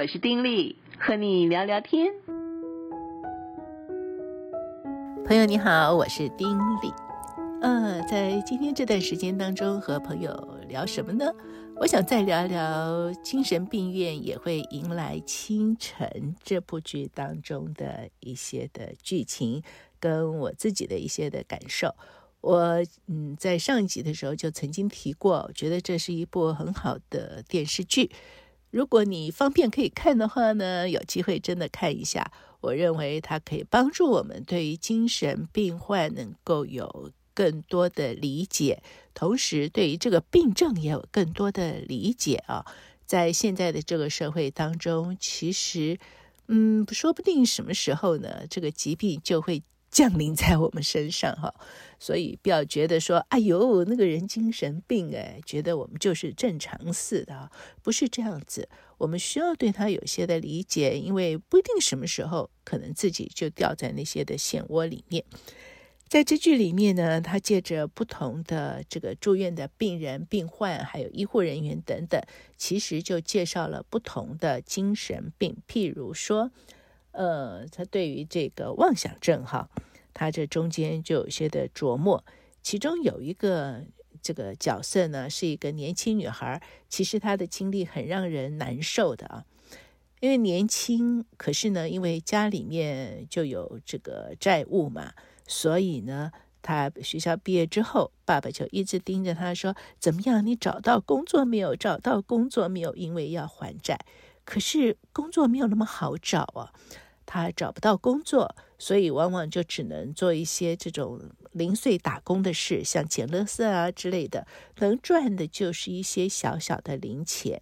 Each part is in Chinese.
我是丁力，和你聊聊天。朋友你好，我是丁力。呃，在今天这段时间当中，和朋友聊什么呢？我想再聊聊精神病院也会迎来清晨这部剧当中的一些的剧情，跟我自己的一些的感受。我嗯，在上一集的时候就曾经提过，觉得这是一部很好的电视剧。如果你方便可以看的话呢，有机会真的看一下。我认为它可以帮助我们对于精神病患能够有更多的理解，同时对于这个病症也有更多的理解啊。在现在的这个社会当中，其实嗯，说不定什么时候呢，这个疾病就会。降临在我们身上哈，所以不要觉得说，哎呦，那个人精神病哎，觉得我们就是正常似的，不是这样子。我们需要对他有些的理解，因为不一定什么时候可能自己就掉在那些的漩涡里面。在这剧里面呢，他借着不同的这个住院的病人、病患，还有医护人员等等，其实就介绍了不同的精神病，譬如说。呃，他对于这个妄想症哈，他这中间就有些的琢磨。其中有一个这个角色呢，是一个年轻女孩，其实她的经历很让人难受的啊。因为年轻，可是呢，因为家里面就有这个债务嘛，所以呢，她学校毕业之后，爸爸就一直盯着她说：“怎么样？你找到工作没有？找到工作没有？因为要还债。可是工作没有那么好找啊。”他找不到工作，所以往往就只能做一些这种零碎打工的事，像捡垃圾啊之类的，能赚的就是一些小小的零钱。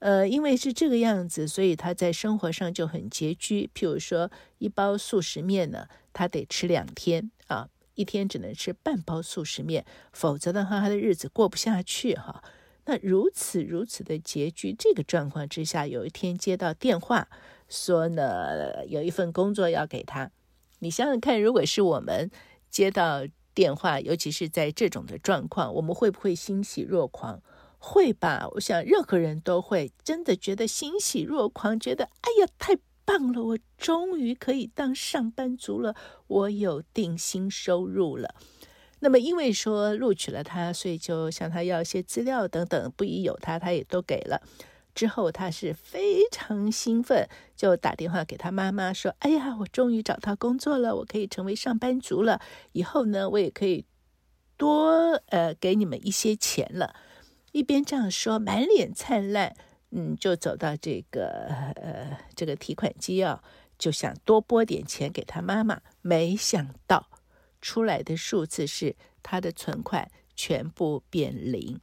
呃，因为是这个样子，所以他在生活上就很拮据。譬如说，一包速食面呢，他得吃两天啊，一天只能吃半包速食面，否则的话，他的日子过不下去哈。那如此如此的拮据，这个状况之下，有一天接到电话。说呢，有一份工作要给他。你想想看，如果是我们接到电话，尤其是在这种的状况，我们会不会欣喜若狂？会吧？我想任何人都会真的觉得欣喜若狂，觉得哎呀，太棒了，我终于可以当上班族了，我有定薪收入了。那么因为说录取了他，所以就向他要一些资料等等，不疑有他，他也都给了。之后，他是非常兴奋，就打电话给他妈妈说：“哎呀，我终于找到工作了，我可以成为上班族了。以后呢，我也可以多呃给你们一些钱了。”一边这样说，满脸灿烂，嗯，就走到这个呃这个提款机啊，就想多拨点钱给他妈妈。没想到出来的数字是他的存款全部变零，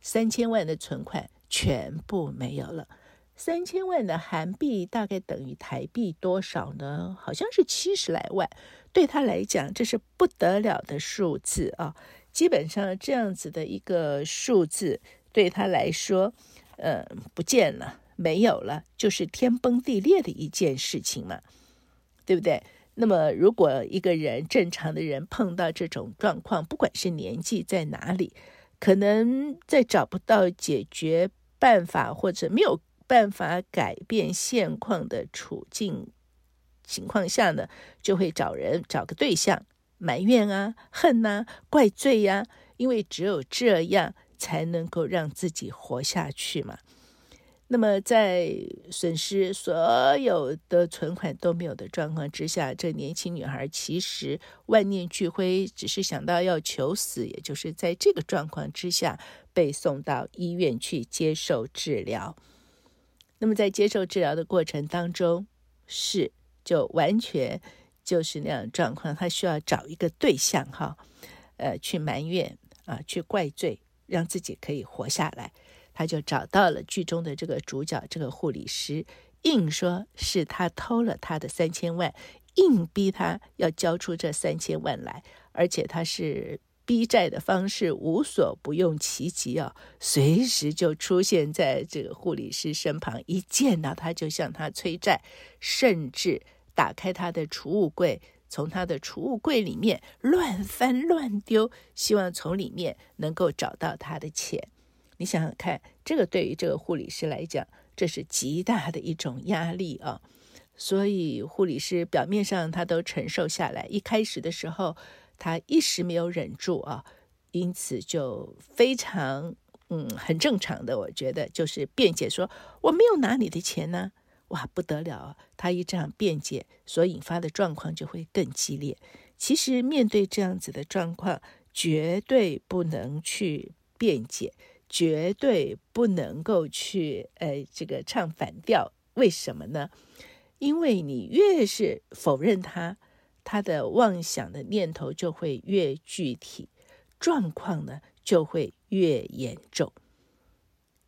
三千万的存款。全部没有了，三千万的韩币大概等于台币多少呢？好像是七十来万。对他来讲，这是不得了的数字啊！基本上这样子的一个数字，对他来说，呃，不见了，没有了，就是天崩地裂的一件事情嘛，对不对？那么，如果一个人正常的人碰到这种状况，不管是年纪在哪里，可能在找不到解决办法或者没有办法改变现况的处境情况下呢，就会找人找个对象埋怨啊、恨呐、怪罪呀、因为只有这样才能够让自己活下去嘛。那么，在损失所有的存款都没有的状况之下，这年轻女孩其实万念俱灰，只是想到要求死。也就是在这个状况之下，被送到医院去接受治疗。那么，在接受治疗的过程当中，是就完全就是那样状况，她需要找一个对象哈，呃，去埋怨啊，去怪罪，让自己可以活下来。他就找到了剧中的这个主角，这个护理师，硬说是他偷了他的三千万，硬逼他要交出这三千万来，而且他是逼债的方式无所不用其极啊，随时就出现在这个护理师身旁，一见到他就向他催债，甚至打开他的储物柜，从他的储物柜里面乱翻乱丢，希望从里面能够找到他的钱。你想想看，这个对于这个护理师来讲，这是极大的一种压力啊。所以护理师表面上他都承受下来，一开始的时候他一时没有忍住啊，因此就非常嗯很正常的，我觉得就是辩解说我没有拿你的钱呢，哇不得了啊！他一这样辩解，所引发的状况就会更激烈。其实面对这样子的状况，绝对不能去辩解，绝对不能够去呃这个唱反调，为什么呢？因为你越是否认他，他的妄想的念头就会越具体，状况呢就会越严重。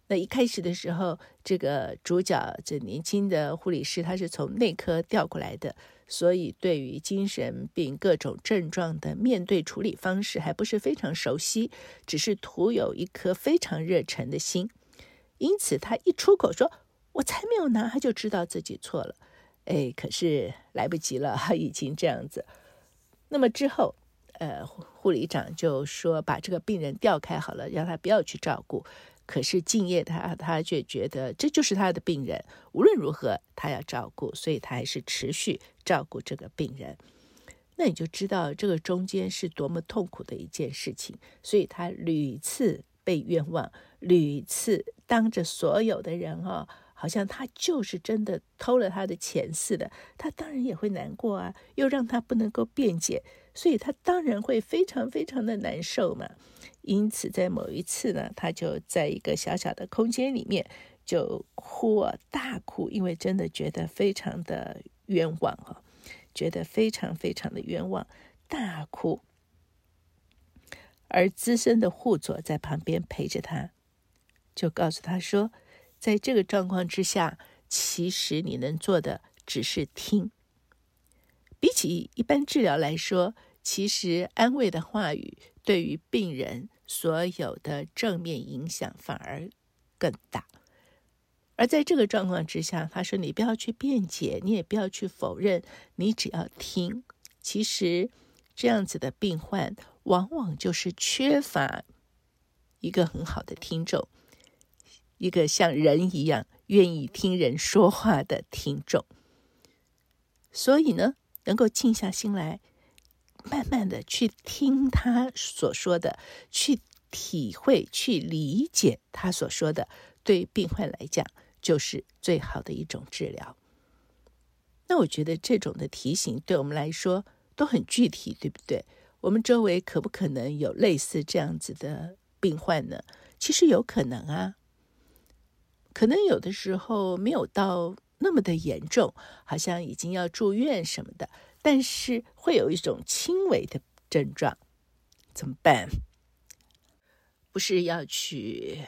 那一开始的时候，这个主角这年轻的护理师，他是从内科调过来的，所以对于精神病各种症状的面对处理方式还不是非常熟悉，只是徒有一颗非常热忱的心。因此，他一出口说“我才没有拿”，他就知道自己错了。哎，可是来不及了，已经这样子。那么之后，呃，护理长就说把这个病人调开好了，让他不要去照顾。可是敬业他他却觉得这就是他的病人，无论如何他要照顾，所以他还是持续照顾这个病人。那你就知道这个中间是多么痛苦的一件事情。所以他屡次被冤枉，屡次当着所有的人哦。好像他就是真的偷了他的钱似的，他当然也会难过啊，又让他不能够辩解，所以他当然会非常非常的难受嘛。因此，在某一次呢，他就在一个小小的空间里面就哭啊，大哭，因为真的觉得非常的冤枉啊，觉得非常非常的冤枉，大哭。而资深的护佐在旁边陪着他，就告诉他说。在这个状况之下，其实你能做的只是听。比起一般治疗来说，其实安慰的话语对于病人所有的正面影响反而更大。而在这个状况之下，他说：“你不要去辩解，你也不要去否认，你只要听。”其实这样子的病患，往往就是缺乏一个很好的听众。一个像人一样愿意听人说话的听众，所以呢，能够静下心来，慢慢的去听他所说的，去体会、去理解他所说的，对病患来讲就是最好的一种治疗。那我觉得这种的提醒对我们来说都很具体，对不对？我们周围可不可能有类似这样子的病患呢？其实有可能啊。可能有的时候没有到那么的严重，好像已经要住院什么的，但是会有一种轻微的症状，怎么办？不是要去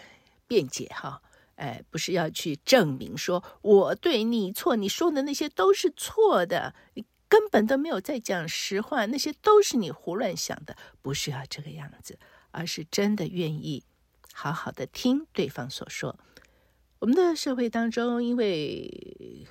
辩解哈，哎，不是要去证明说我对你错，你说的那些都是错的，你根本都没有在讲实话，那些都是你胡乱想的，不是要这个样子，而是真的愿意好好的听对方所说。我们的社会当中，因为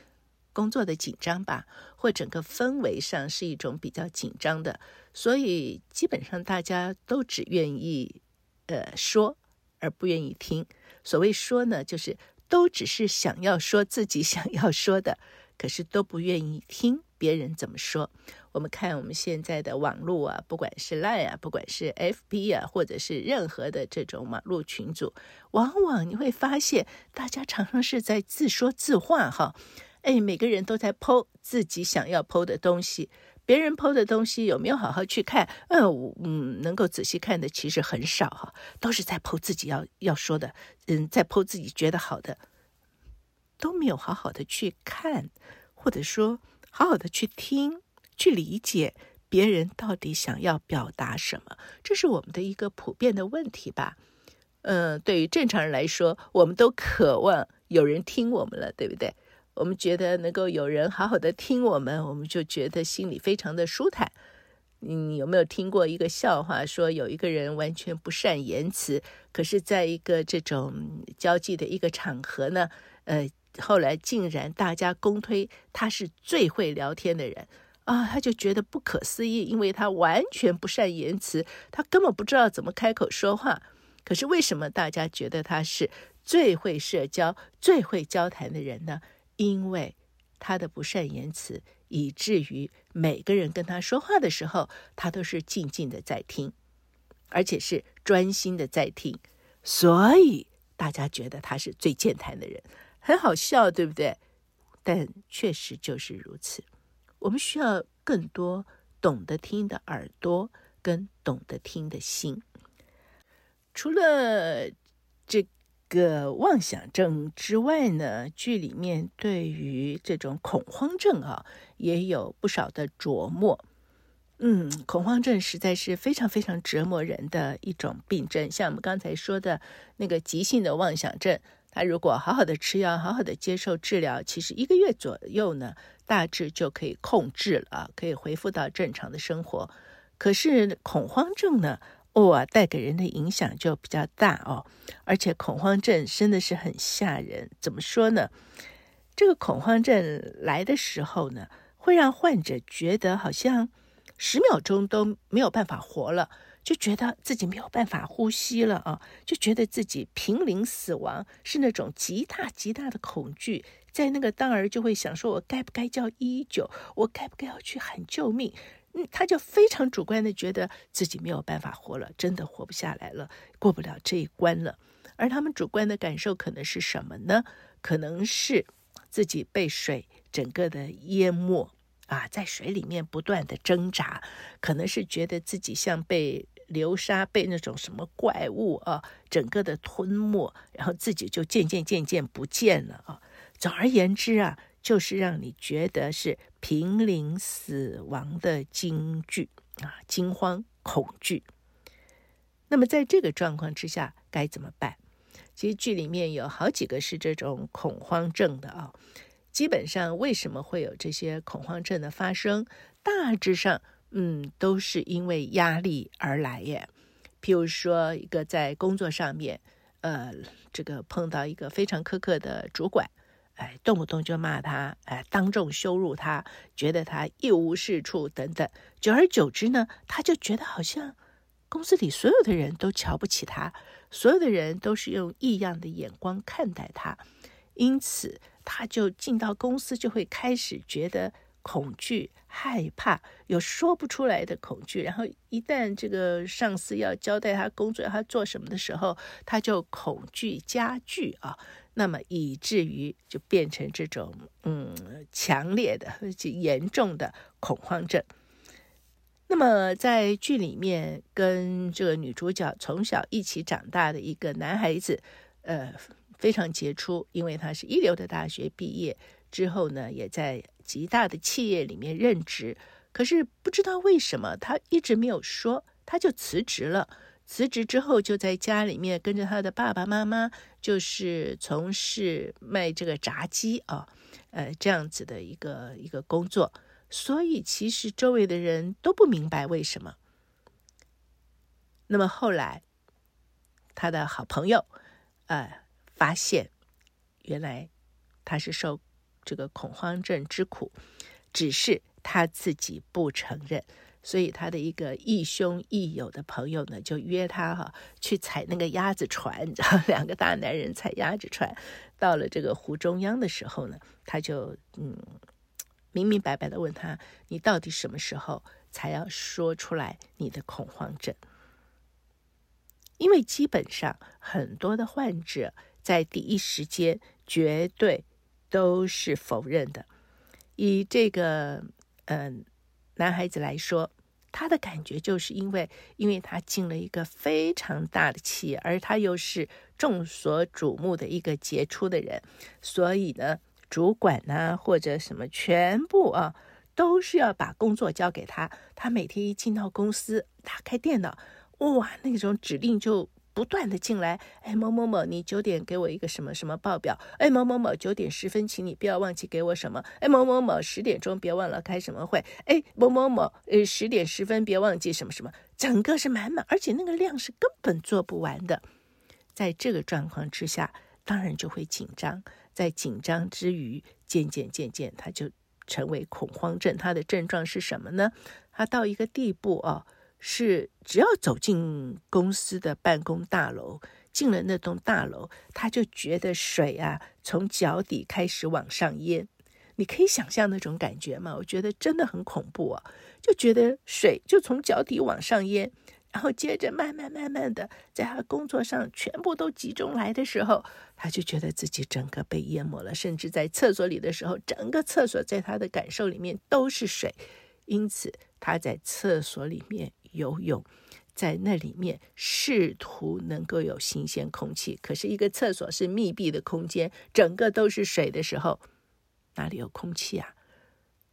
工作的紧张吧，或整个氛围上是一种比较紧张的，所以基本上大家都只愿意呃说，而不愿意听。所谓说呢，就是都只是想要说自己想要说的，可是都不愿意听别人怎么说。我们看我们现在的网络啊，不管是 Line 啊，不管是 FB 啊，或者是任何的这种网络群组，往往你会发现，大家常常是在自说自话哈。哎，每个人都在 po 自己想要 po 的东西，别人 po 的东西有没有好好去看？呃，嗯，能够仔细看的其实很少哈，都是在 po 自己要要说的，嗯，在 po 自己觉得好的，都没有好好的去看，或者说好好的去听。去理解别人到底想要表达什么，这是我们的一个普遍的问题吧。嗯、对于正常人来说，我们都渴望有人听我们了，对不对？我们觉得能够有人好好的听我们，我们就觉得心里非常的舒坦。你有没有听过一个笑话，说有一个人完全不善言辞，可是在一个这种交际的一个场合呢，呃，后来竟然大家公推他是最会聊天的人。啊，他就觉得不可思议，因为他完全不善言辞，他根本不知道怎么开口说话。可是为什么大家觉得他是最会社交、最会交谈的人呢？因为他的不善言辞，以至于每个人跟他说话的时候，他都是静静的在听，而且是专心的在听，所以大家觉得他是最健谈的人，很好笑，对不对？但确实就是如此。我们需要更多懂得听的耳朵，跟懂得听的心。除了这个妄想症之外呢，剧里面对于这种恐慌症啊，也有不少的琢磨。嗯，恐慌症实在是非常非常折磨人的一种病症。像我们刚才说的那个急性的妄想症，他如果好好的吃药，好好的接受治疗，其实一个月左右呢，大致就可以控制了，可以恢复到正常的生活。可是恐慌症呢，哇，带给人的影响就比较大哦。而且恐慌症真的是很吓人。怎么说呢？这个恐慌症来的时候呢，会让患者觉得好像十秒钟都没有办法活了。就觉得自己没有办法呼吸了啊，就觉得自己濒临死亡，是那种极大极大的恐惧，在那个当儿就会想说：我该不该叫一一九？我该不该要去喊救命？他就非常主观的觉得自己没有办法活了，真的活不下来了，过不了这一关了。而他们主观的感受可能是什么呢？可能是自己被水整个的淹没啊，在水里面不断的挣扎，可能是觉得自己像被。流沙被那种什么怪物啊，整个的吞没，然后自己就渐渐渐渐不见了啊。总而言之啊，就是让你觉得是濒临死亡的惊惧啊，惊慌恐惧。那么在这个状况之下该怎么办？其实剧里面有好几个是这种恐慌症的啊。基本上为什么会有这些恐慌症的发生？大致上。嗯，都是因为压力而来耶。譬如说，一个在工作上面，呃，这个碰到一个非常苛刻的主管，哎，动不动就骂他，哎，当众羞辱他，觉得他一无是处等等。久而久之呢，他就觉得好像公司里所有的人都瞧不起他，所有的人都是用异样的眼光看待他，因此他就进到公司就会开始觉得。恐惧、害怕，有说不出来的恐惧。然后一旦这个上司要交代他工作，要他做什么的时候，他就恐惧加剧啊。那么以至于就变成这种嗯强烈的、严重的恐慌症。那么在剧里面，跟这个女主角从小一起长大的一个男孩子，呃，非常杰出，因为他是一流的大学毕业。之后呢，也在极大的企业里面任职，可是不知道为什么他一直没有说，他就辞职了。辞职之后，就在家里面跟着他的爸爸妈妈，就是从事卖这个炸鸡啊，呃，这样子的一个一个工作。所以其实周围的人都不明白为什么。那么后来，他的好朋友，呃，发现原来他是受。这个恐慌症之苦，只是他自己不承认，所以他的一个亦兄亦友的朋友呢，就约他哈去踩那个鸭子船，然 后两个大男人踩鸭子船，到了这个湖中央的时候呢，他就嗯明明白白的问他：“你到底什么时候才要说出来你的恐慌症？”因为基本上很多的患者在第一时间绝对。都是否认的。以这个嗯、男孩子来说，他的感觉就是因为，因为他进了一个非常大的企业，而他又是众所瞩目的一个杰出的人，所以呢，主管呢或者什么全部啊都是要把工作交给他。他每天一进到公司，打开电脑，哇，那种指令就。不断的进来，哎，某某某，你九点给我一个什么什么报表？哎，某某某，九点十分，请你不要忘记给我什么？哎，某某某，十点钟别忘了开什么会？哎，某某某，呃，十点十分别忘记什么什么？整个是满满，而且那个量是根本做不完的。在这个状况之下，当然就会紧张。在紧张之余，渐渐渐渐，他就成为恐慌症。他的症状是什么呢？他到一个地步哦。是，只要走进公司的办公大楼，进了那栋大楼，他就觉得水啊从脚底开始往上淹。你可以想象那种感觉吗？我觉得真的很恐怖啊！就觉得水就从脚底往上淹，然后接着慢慢慢慢的在他工作上全部都集中来的时候，他就觉得自己整个被淹没了。甚至在厕所里的时候，整个厕所在他的感受里面都是水，因此他在厕所里面游泳。在那里面试图能够有新鲜空气，可是一个厕所是密闭的空间，整个都是水的时候，哪里有空气啊？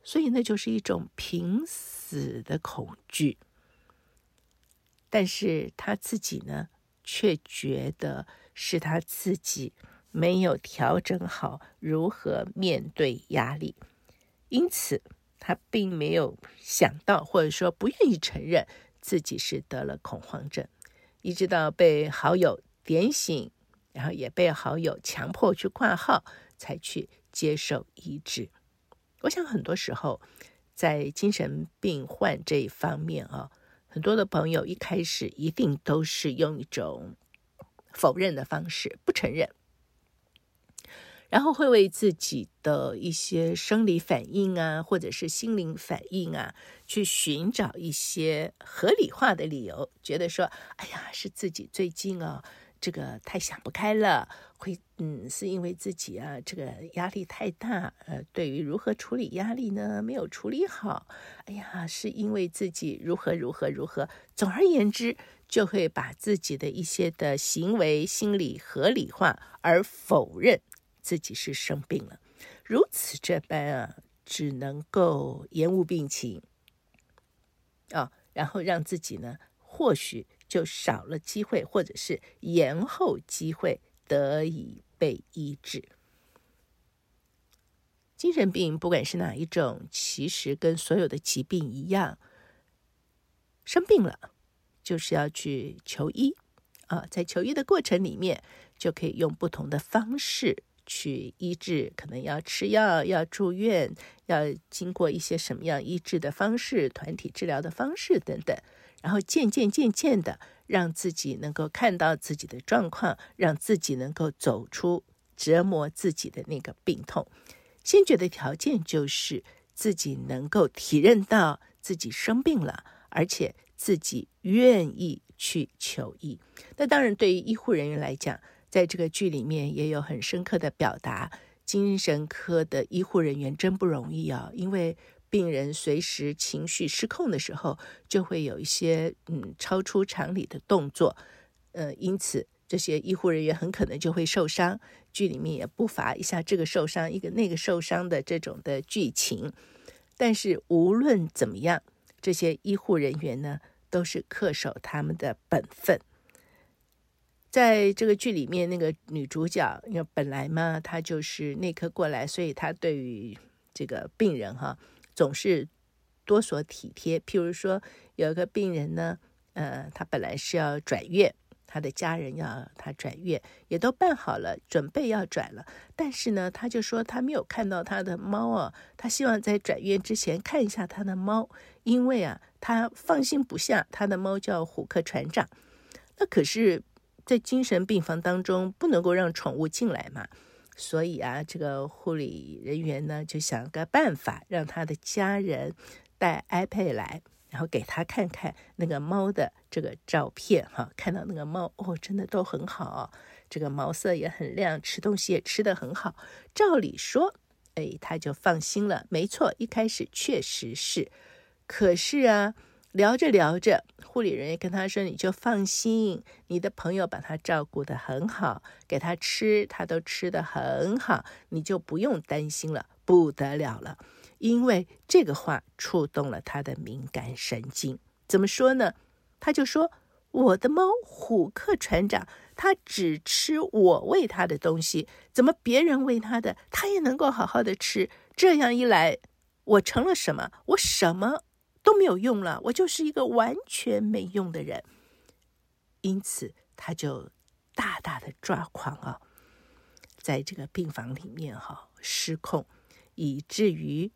所以那就是一种濒死的恐惧。但是他自己呢，却觉得是他自己没有调整好如何面对压力，因此他并没有想到，或者说不愿意承认。自己是得了恐慌症，一直到被好友点醒，然后也被好友强迫去挂号，才去接受医治。我想很多时候，在精神病患这一方面啊，很多的朋友一开始一定都是用一种否认的方式，不承认。然后会为自己的一些生理反应啊，或者是心灵反应啊，去寻找一些合理化的理由，觉得说，哎呀，是自己最近啊，这个太想不开了，会，嗯，是因为自己啊，这个压力太大，呃，对于如何处理压力呢，没有处理好，哎呀，是因为自己如何如何如何，总而言之，就会把自己的一些的行为心理合理化而否认。自己是生病了，如此这般啊，只能够延误病情啊、然后让自己呢，或许就少了机会，或者是延后机会得以被医治。精神病不管是哪一种，其实跟所有的疾病一样，生病了就是要去求医啊、在求医的过程里面，就可以用不同的方式。去医治，可能要吃药，要住院，要经过一些什么样医治的方式、团体治疗的方式等等，然后渐渐渐渐的，让自己能够看到自己的状况，让自己能够走出折磨自己的那个病痛。先决的条件就是自己能够体认到自己生病了，而且自己愿意去求医。那当然，对于医护人员来讲，在这个剧里面也有很深刻的表达，精神科的医护人员真不容易啊，因为病人随时情绪失控的时候，就会有一些嗯超出常理的动作，呃，因此这些医护人员很可能就会受伤。剧里面也不乏一下这个受伤，一个那个受伤的这种的剧情。但是无论怎么样，这些医护人员呢，都是恪守他们的本分。在这个剧里面，那个女主角，因为本来嘛，她就是内科过来，所以她对于这个病人哈，总是多所体贴。譬如说，有一个病人呢，呃，他本来是要转院，他的家人要他转院，也都办好了，准备要转了。但是呢，他就说他没有看到他的猫啊，他希望在转院之前看一下他的猫，因为啊，他放心不下他的猫叫虎克船长。那可是。在精神病房当中不能够让宠物进来嘛，所以啊，这个护理人员呢就想个办法，让他的家人带 iPad 来，然后给他看看那个猫的这个照片哈，看到那个猫哦，真的都很好，这个毛色也很亮，吃东西也吃得很好。照理说，哎，他就放心了。没错，一开始确实是，可是啊。聊着聊着，护理人员跟他说：“你就放心，你的朋友把他照顾得很好，给他吃，他都吃得很好，你就不用担心了。”不得了了，因为这个话触动了他的敏感神经。怎么说呢？他就说：“我的猫虎克船长，他只吃我喂他的东西，怎么别人喂他的，他也能够好好的吃？这样一来，我成了什么？我什么？”都没有用了，我就是一个完全没用的人，因此他就大大的抓狂啊，在这个病房里面哈失控，以至于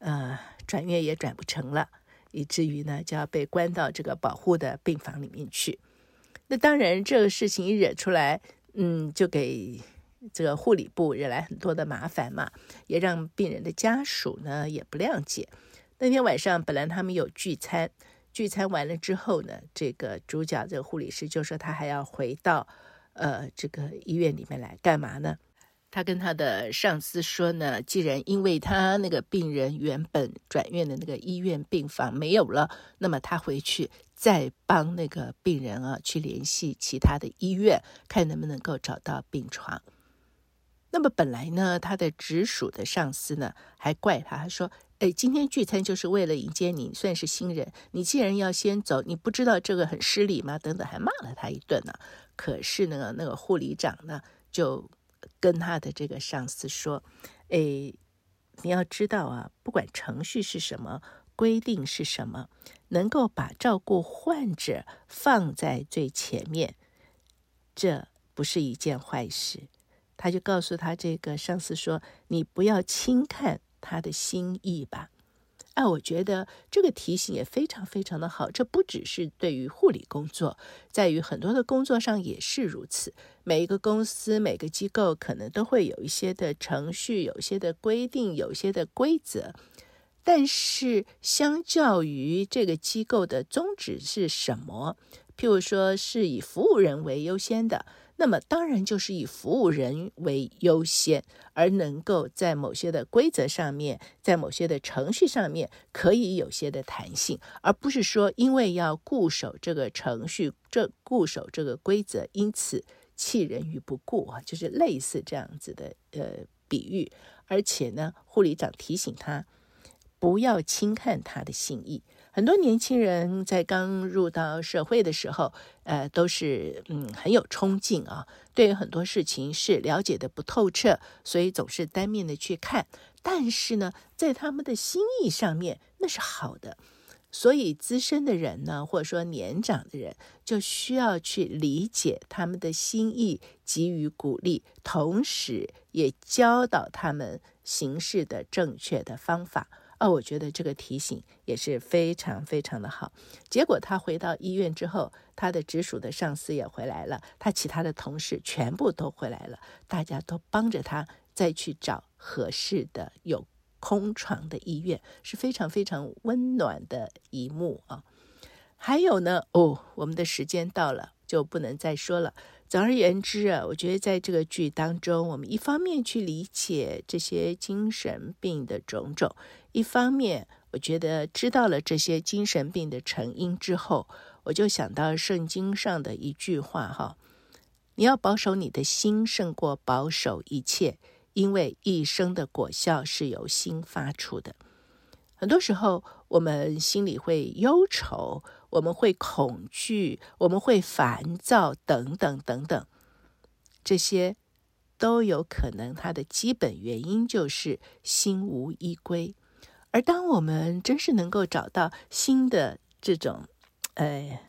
呃转院也转不成了，以至于呢就要被关到这个保护的病房里面去。那当然，这个事情一惹出来，嗯，就给这个护理部惹来很多的麻烦嘛，也让病人的家属呢也不谅解。那天晚上本来他们有聚餐，聚餐完了之后呢，这个主角这个护理师就说他还要回到呃这个医院里面来干嘛呢？他跟他的上司说呢，既然因为他那个病人原本转院的那个医院病房没有了，那么他回去再帮那个病人啊去联系其他的医院，看能不能够找到病床。那么本来呢，他的直属的上司呢还怪他，他说：“哎，今天聚餐就是为了迎接你，算是新人，你既然要先走，你不知道这个很失礼吗？”等等，还骂了他一顿呢。可是呢，那个护理长呢就。跟他的这个上司说：“哎，你要知道啊，不管程序是什么，规定是什么，能够把照顾患者放在最前面，这不是一件坏事。”他就告诉他这个上司说：“你不要轻看他的心意吧。”哎，我觉得这个提醒也非常非常的好。这不只是对于护理工作，在于很多的工作上也是如此。每一个公司、每个机构可能都会有一些的程序、有些的规定、有些的规则。但是，相较于这个机构的宗旨是什么？譬如说是以服务人为优先的。那么当然就是以服务人为优先，而能够在某些的规则上面，在某些的程序上面可以有些的弹性，而不是说因为要固守这个程序，这固守这个规则，因此弃人于不顾啊，就是类似这样子的呃比喻。而且呢，护理长提醒他不要轻看他的心意。很多年轻人在刚入到社会的时候，呃，都是嗯很有冲劲啊，对很多事情是了解的不透彻，所以总是单面的去看。但是呢，在他们的心意上面，那是好的。所以资深的人呢，或者说年长的人，就需要去理解他们的心意，给予鼓励，同时也教导他们行事的正确的方法。哦，我觉得这个提醒也是非常非常的好。结果他回到医院之后，他的直属的上司也回来了，他其他的同事全部都回来了，大家都帮着他再去找合适的有空床的医院，是非常非常温暖的一幕啊。还有呢，哦，我们的时间到了，就不能再说了。总而言之啊，我觉得在这个剧当中，我们一方面去理解这些精神病的种种，一方面我觉得知道了这些精神病的成因之后，我就想到圣经上的一句话哈：你要保守你的心胜过保守一切，因为一生的果效是由心发出的。很多时候，我们心里会忧愁。我们会恐惧，我们会烦躁，等等等等，这些都有可能。它的基本原因就是心无依归。而当我们真是能够找到新的这种，呃，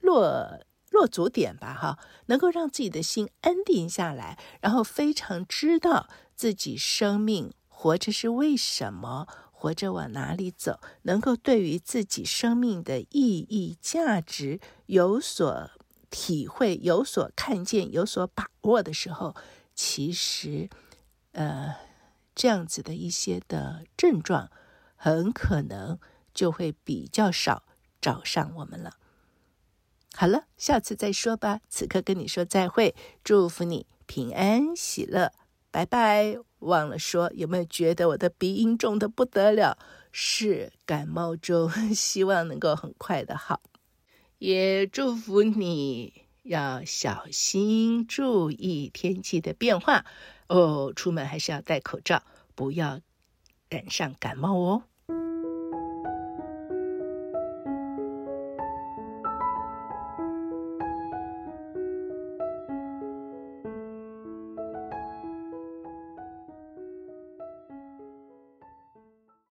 落落足点吧，哈，能够让自己的心安定下来，然后非常知道自己生命活着是为什么。活着往哪里走？能够对于自己生命的意义、价值有所体会、有所看见、有所把握的时候，其实，呃，这样子的一些的症状，很可能就会比较少找上我们了。好了，下次再说吧。此刻跟你说再会，祝福你平安喜乐，拜拜。忘了说，有没有觉得我的鼻音重得不得了？是感冒中，希望能够很快的好。也祝福你要小心注意天气的变化哦，出门还是要戴口罩，不要染上感冒哦。